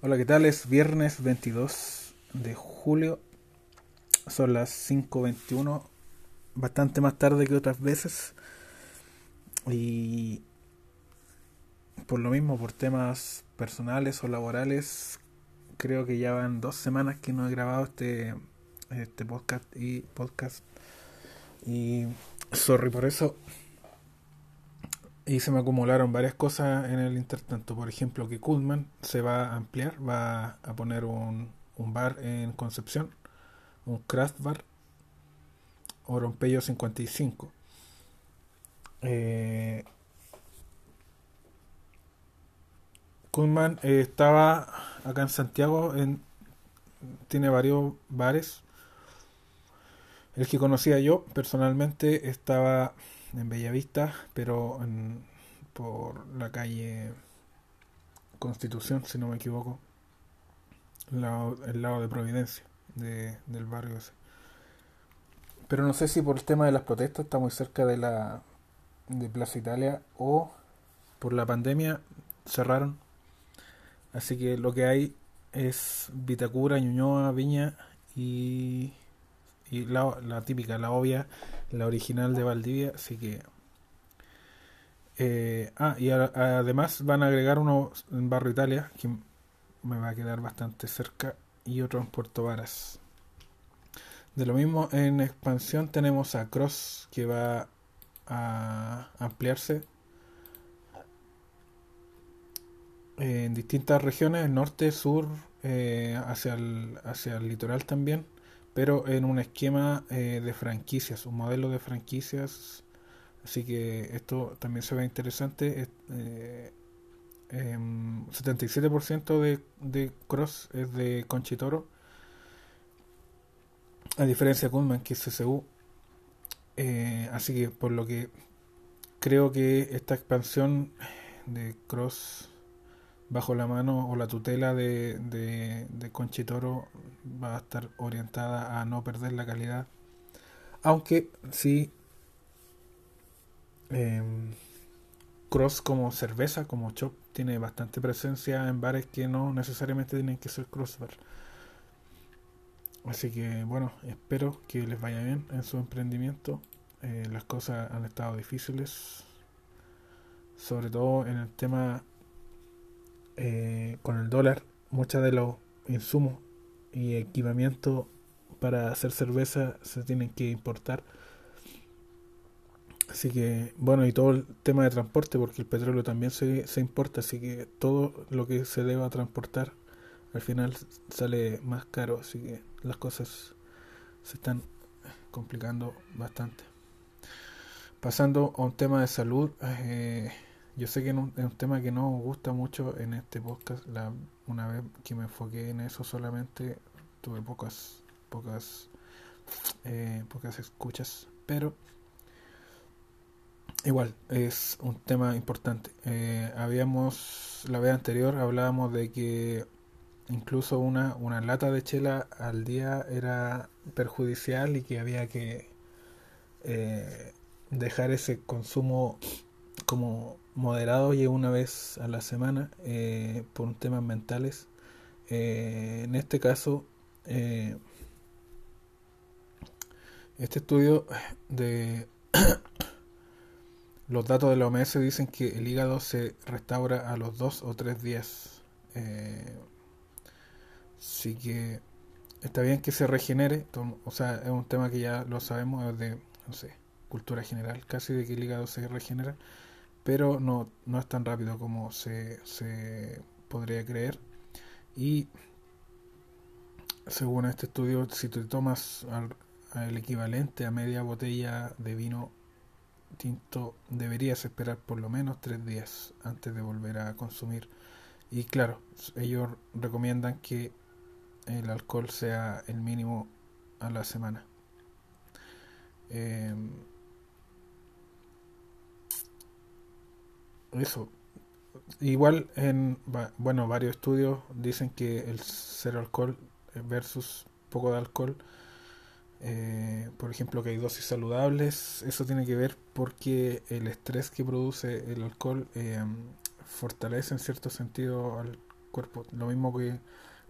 Hola, ¿qué tal? Es viernes 22 de julio. Son las 5.21. Bastante más tarde que otras veces. Y por lo mismo, por temas personales o laborales, creo que ya van dos semanas que no he grabado este, este podcast y podcast. Y sorry por eso. Y se me acumularon varias cosas en el intertanto. Por ejemplo, que Kudman se va a ampliar, va a poner un, un bar en Concepción, un craft bar, Orompeyo 55. Eh, Kudman eh, estaba acá en Santiago, en, tiene varios bares. El que conocía yo personalmente estaba en Bellavista, pero en, por la calle Constitución, si no me equivoco, el lado, de Providencia de, del barrio ese. Pero no sé si por el tema de las protestas está muy cerca de la de Plaza Italia o por la pandemia cerraron. Así que lo que hay es Vitacura, Ñuñoa, Viña y, y la, la típica, la obvia la original de Valdivia, así que... Eh, ah, y además van a agregar uno en Barrio Italia, que me va a quedar bastante cerca, y otro en Puerto Varas. De lo mismo, en expansión tenemos a Cross, que va a ampliarse en distintas regiones, norte, sur, eh, hacia, el, hacia el litoral también pero en un esquema eh, de franquicias, un modelo de franquicias. Así que esto también se ve interesante. Eh, 77% em, de, de Cross es de Conchitoro, a diferencia de Kunman, que es CCU. Eh, así que por lo que creo que esta expansión de Cross bajo la mano o la tutela de, de, Conchitoro va a estar orientada a no perder la calidad. Aunque sí, em, Cross como cerveza, como Chop, tiene bastante presencia en bares que no necesariamente tienen que ser crossbar. Así que bueno, espero que les vaya bien en su emprendimiento. Eh, las cosas han estado difíciles, sobre todo en el tema eh, con el dólar, muchos de los insumos y equipamiento para hacer cerveza se tienen que importar. Así que, bueno, y todo el tema de transporte, porque el petróleo también se, se importa, así que todo lo que se deba transportar al final sale más caro, así que las cosas se están complicando bastante. Pasando a un tema de salud, eh, yo sé que es un, tema que no gusta mucho en este podcast. La, una vez que me enfoqué en eso solamente, tuve pocas, pocas, eh, pocas escuchas, pero igual es un tema importante. Eh, habíamos, la vez anterior hablábamos de que incluso una, una lata de chela al día era perjudicial y que había que eh, dejar ese consumo como moderado y una vez a la semana eh, por temas mentales. Eh, en este caso, eh, este estudio de los datos de la OMS dicen que el hígado se restaura a los dos o tres días. así que está bien que se regenere, o sea, es un tema que ya lo sabemos de, no sé, cultura general, casi de que el hígado se regenera pero no, no es tan rápido como se, se podría creer. Y según este estudio, si te tomas el equivalente a media botella de vino tinto, deberías esperar por lo menos tres días antes de volver a consumir. Y claro, ellos recomiendan que el alcohol sea el mínimo a la semana. Eh, eso. Igual en bueno, varios estudios dicen que el cero alcohol versus poco de alcohol, eh, por ejemplo, que hay dosis saludables, eso tiene que ver porque el estrés que produce el alcohol eh, fortalece en cierto sentido al cuerpo. Lo mismo que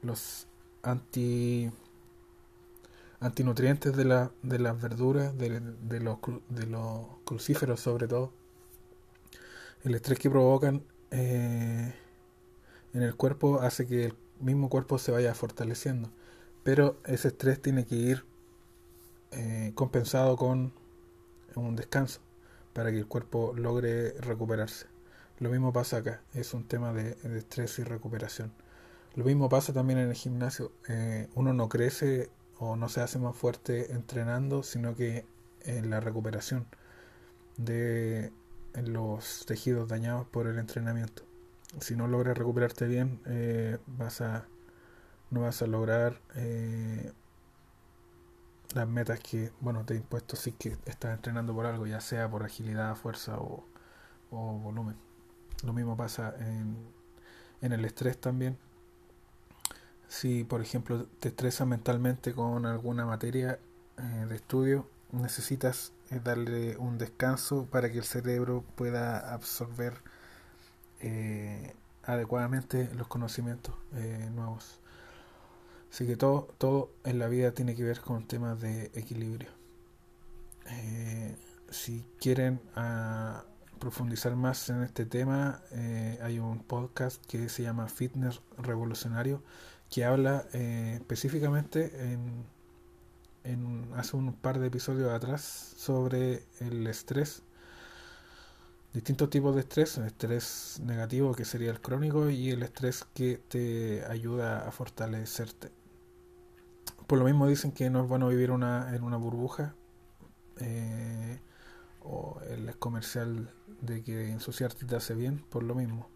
los anti antinutrientes de, la, de las verduras, de, de, los, de los crucíferos sobre todo. El estrés que provocan eh, en el cuerpo hace que el mismo cuerpo se vaya fortaleciendo. Pero ese estrés tiene que ir eh, compensado con un descanso para que el cuerpo logre recuperarse. Lo mismo pasa acá, es un tema de, estrés y recuperación. Lo mismo pasa también en el gimnasio. Eh, uno no crece o no se hace más fuerte entrenando, sino que en la recuperación de los tejidos dañados por el entrenamiento. Si no logras recuperarte bien, eh, vas a no vas a lograr eh, las metas que bueno te he impuesto si que estás entrenando por algo, ya sea por agilidad, fuerza o, o volumen. Lo mismo pasa en, en el estrés también si, por ejemplo, te estresas mentalmente con alguna materia eh, de estudio, necesitas eh, darle un descanso para que el cerebro pueda absorber eh, adecuadamente los conocimientos nuevos. Así que todo, todo en la vida tiene que ver con temas de equilibrio. si quieren ah, profundizar más en este tema, hay un podcast que se llama Fitness Revolucionario que habla eh, específicamente en, en, hace un par de episodios atrás sobre el estrés, distintos tipos de estrés, el estrés negativo que sería el crónico y el estrés que te ayuda a fortalecerte. Por lo mismo dicen que no es bueno vivir una, en una burbuja eh, o el comercial de que ensuciarte te hace bien, por lo mismo.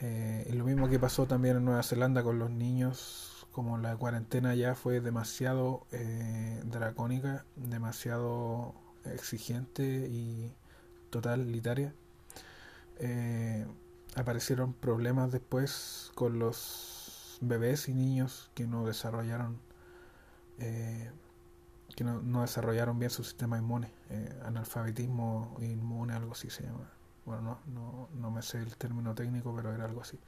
Eh, lo mismo que pasó también en Nueva Zelanda con los niños, como la cuarentena ya fue demasiado eh, dracónica, demasiado exigente y totalitaria. Eh, aparecieron problemas después con los bebés y niños que no desarrollaron eh, que no, no, desarrollaron bien su sistema inmune, analfabetismo inmune, algo así se llama. Bueno, no, no, no me sé el término técnico, pero era algo así.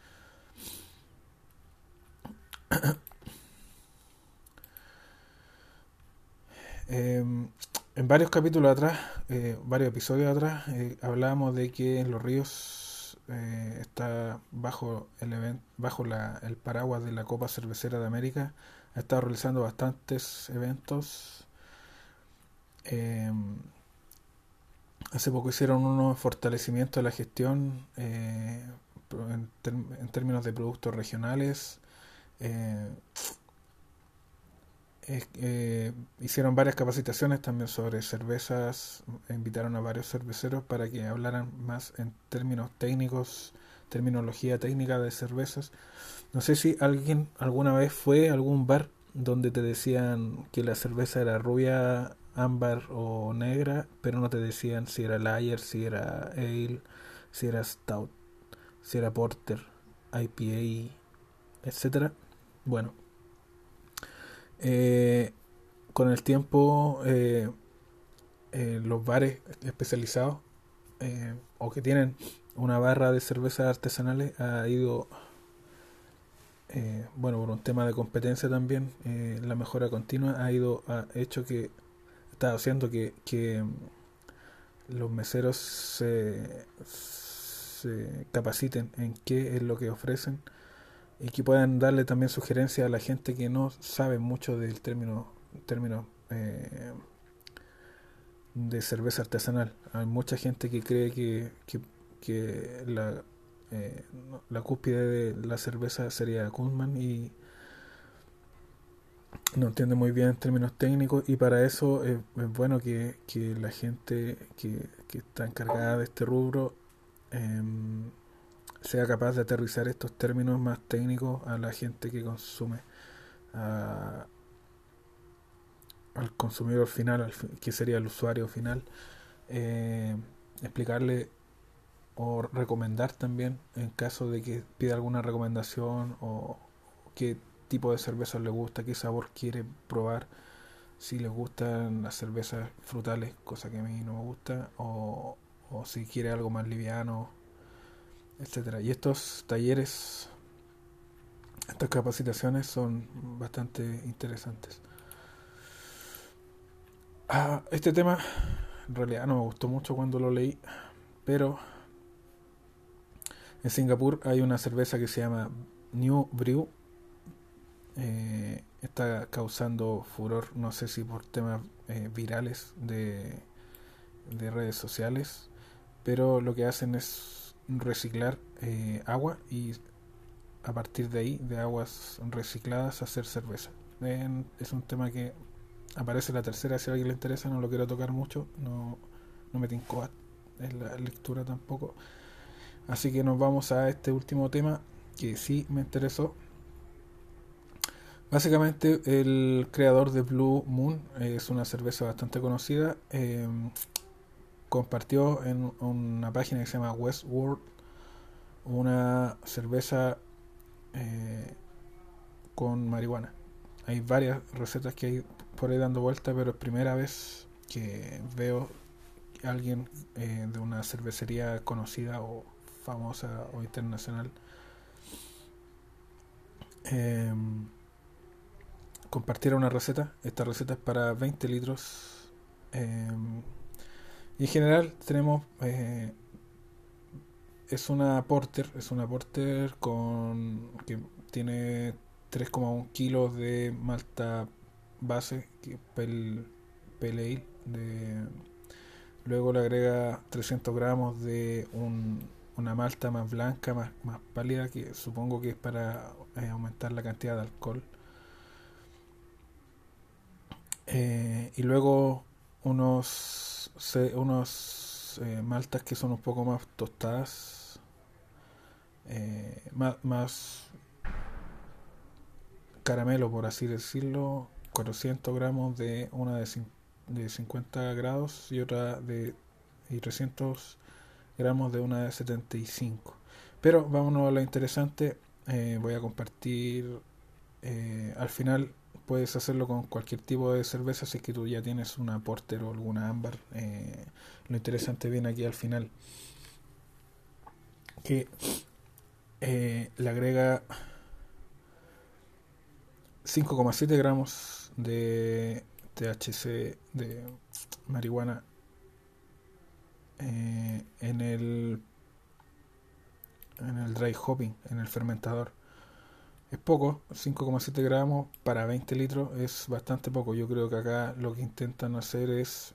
Em, en varios capítulos atrás, eh, varios episodios atrás, eh, hablábamos de que en los ríos eh, está bajo el bajo la, el paraguas de la Copa Cervecera de América, ha estado realizando bastantes eventos. Em, Hace poco hicieron unos fortalecimientos de la gestión eh, en, términos de productos regionales. Eh, hicieron varias capacitaciones también sobre cervezas. Invitaron a varios cerveceros para que hablaran más en términos técnicos, terminología técnica de cervezas. No sé si alguien alguna vez fue a algún bar donde te decían que la cerveza era rubia ámbar o negra, pero no te decían si era lager, si era ale, si era stout, si era porter, IPA, etcétera. Bueno, eh, con el tiempo eh, eh, los bares especializados o que tienen una barra de cervezas artesanales ha ido bueno por un tema de competencia también la mejora continua ha ido ha hecho que está haciendo que, que los meseros se, se, capaciten en qué es lo que ofrecen y que puedan darle también sugerencias a la gente que no sabe mucho del término, término eh, de cerveza artesanal. Hay mucha gente que cree que, que, la, eh, la cúspide de la cerveza sería Kunman y no entiende muy bien en términos técnicos y para eso es, bueno que, la gente que, está encargada de este rubro em, sea capaz de aterrizar estos términos más técnicos a la gente que consume, al consumidor final, que sería el usuario final, eh, explicarle o recomendar también en caso de que pida alguna recomendación o que tipo de cerveza le gusta, qué sabor quiere probar, si le gustan las cervezas frutales, cosa que a mí no me gusta, o, si quiere algo más liviano, etcétera. Y estos talleres Estas capacitaciones son bastante interesantes. Ah, este tema en realidad no me gustó mucho cuando lo leí, pero en Singapur hay una cerveza que se llama New Brew. Eh, está causando furor, no sé si por temas eh, virales de, de, redes sociales, pero lo que hacen es reciclar eh, agua y a partir de ahí, de aguas recicladas, hacer cerveza. es un tema que aparece la tercera, si a alguien le interesa, no lo quiero tocar mucho, no, no me tinco en la lectura tampoco. Así que nos vamos a este último tema que sí me interesó. Básicamente el creador de Blue Moon es una cerveza bastante conocida. Em, compartió en una página que se llama Westworld una cerveza eh, con marihuana. Hay varias recetas que hay por ahí dando vuelta, pero es primera vez que veo a alguien eh, de una cervecería conocida o famosa o internacional eh, compartiera una receta. Esta receta es para 20 litros. Y en general tenemos eh, es una porter, es una porter con que tiene 3,1 kilos de malta base, pel, pale de, luego le agrega 300 gramos de una malta más blanca, más, más pálida, que supongo que es para eh, aumentar la cantidad de alcohol. Eh, y luego unos, unos eh, maltas que son un poco más tostadas, más, más caramelo por así decirlo, 400 gramos de una de, de 50 grados y otra de y 300 gramos de una de 75. Pero vámonos a lo interesante. Eh, voy a compartir eh, al final puedes hacerlo con cualquier tipo de cerveza si es que tú ya tienes una porter o alguna ámbar eh, lo interesante viene aquí al final que le agrega 5,7 gramos de THC de marihuana eh, en el en el dry hopping, en el fermentador. Es poco, 5,7 gramos para 20 litros es bastante poco. Yo creo que acá lo que intentan hacer es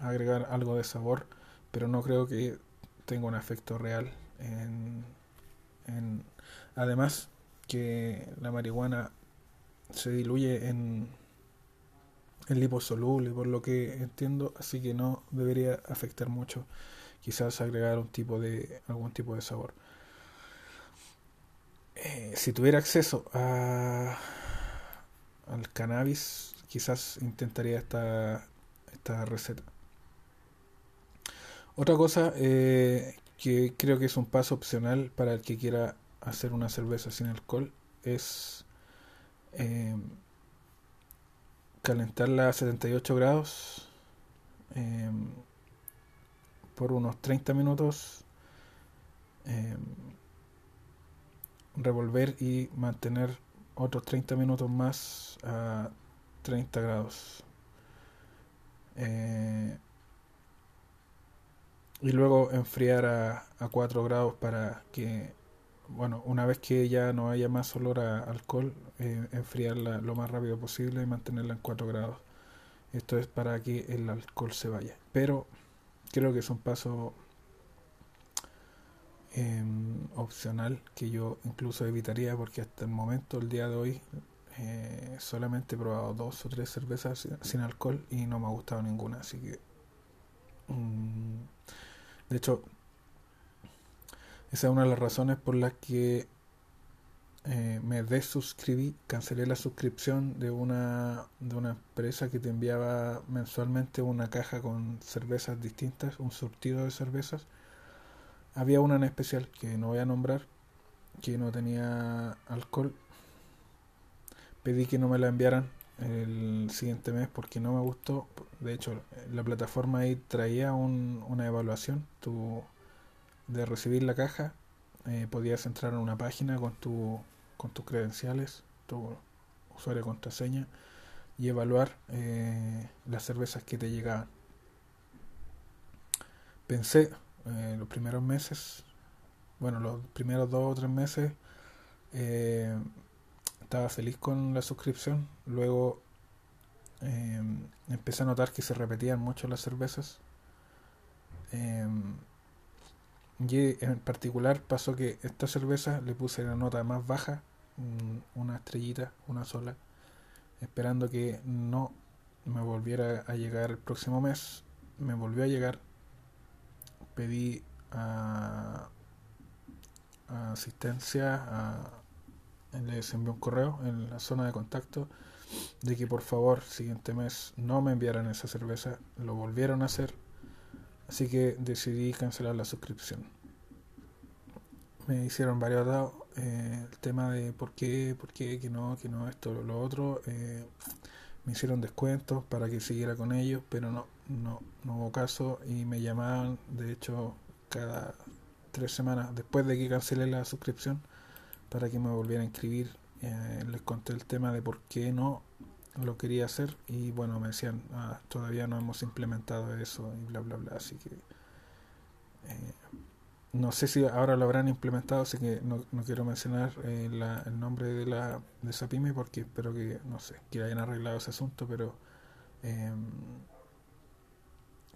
agregar algo de sabor, pero no creo que tenga un efecto real. En, además que la marihuana se diluye en, en liposoluble, por lo que entiendo, así que no debería afectar mucho. Quizás agregar un tipo de algún tipo de sabor. Eh, si tuviera acceso a al cannabis, quizás intentaría esta, esta receta. Otra cosa eh, que creo que es un paso opcional para el que quiera hacer una cerveza sin alcohol es eh, calentarla a 78 grados eh, por unos 30 minutos eh, revolver y mantener otros 30 minutos más a 30 grados y luego enfriar a, a 4 grados para que bueno, una vez que ya no haya más olor a alcohol, eh, enfriarla lo más rápido posible y mantenerla en 4 grados. Esto es para que el alcohol se vaya. Pero creo que es un paso em, opcional que yo incluso evitaría porque hasta el momento, el día de hoy, eh, solamente he probado dos o tres cervezas sin, alcohol y no me ha gustado ninguna. Así que... Mm, de hecho, esa es una de las razones por las que eh, me desuscribí, cancelé la suscripción de una, de una empresa que te enviaba mensualmente una caja con cervezas distintas, un surtido de cervezas. Había una en especial que no voy a nombrar, que no tenía alcohol. Pedí que no me la enviaran el siguiente mes porque no me gustó. De hecho, la plataforma ahí traía un, una evaluación. Tu, de recibir la caja, eh, podías entrar a una página con tu con tus credenciales, tu usuario contraseña y evaluar eh, las cervezas que te llegaban. Pensé eh, los primeros meses, bueno, los primeros dos o tres meses, eh, estaba feliz con la suscripción. Luego empecé a notar que se repetían mucho las cervezas. y en particular pasó que esta cerveza le puse la nota más baja, mm, una estrellita, una sola esperando que no me volviera a llegar el próximo mes. Me volvió a llegar. Pedí a, asistencia, a, les envié un correo en la zona de contacto de que por favor siguiente mes no me enviaran esa cerveza. Lo volvieron a hacer. Así que decidí cancelar la suscripción. Me hicieron varios dados eh, el tema de por qué, por qué, que no, que no, esto, lo otro. Eh, me hicieron descuentos para que siguiera con ellos, pero no, no, no hubo caso y me llamaban, de hecho, cada tres semanas después de que cancelé la suscripción para que me volviera a inscribir. Eh, les conté el tema de por qué no lo quería hacer y bueno, me decían, ah, todavía no hemos implementado eso y bla, bla, bla. Así que no sé si ahora lo habrán implementado, así que no, no quiero mencionar eh, el nombre de, la, de esa pyme porque espero que, no sé, que hayan arreglado ese asunto, pero em,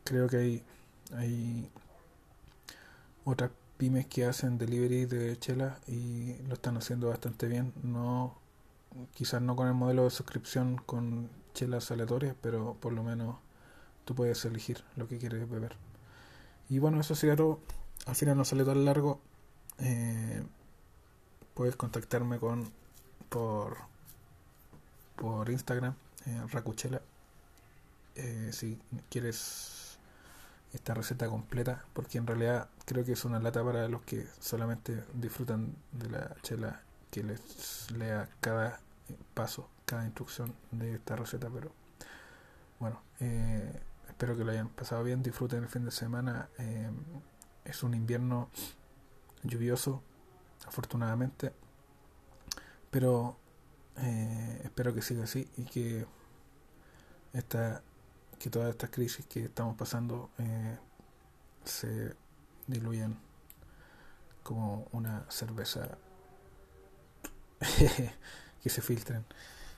creo que hay, hay otras pymes que hacen delivery de chela y lo están haciendo bastante bien. No, quizás no con el modelo de suscripción con chelas aleatorias, pero por lo menos tú puedes elegir lo que quieres beber. Y bueno, eso sería todo al final no sale tan largo. Eh, puedes contactarme con por por Instagram, eh, Racuchela, eh, si quieres esta receta completa, porque en realidad creo que es una lata para los que solamente disfrutan de la chela que les lea cada paso, cada instrucción de esta receta, pero bueno, eh, espero que lo hayan pasado bien, disfruten el fin de semana. Es un invierno lluvioso, afortunadamente, pero eh, espero que siga así y que esta, que todas estas crisis que estamos pasando eh, se diluyan como una cerveza que se filtren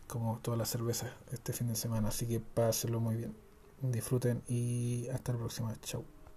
como todas las cervezas este fin de semana. Así que pásenlo muy bien disfruten y hasta la próxima. Chau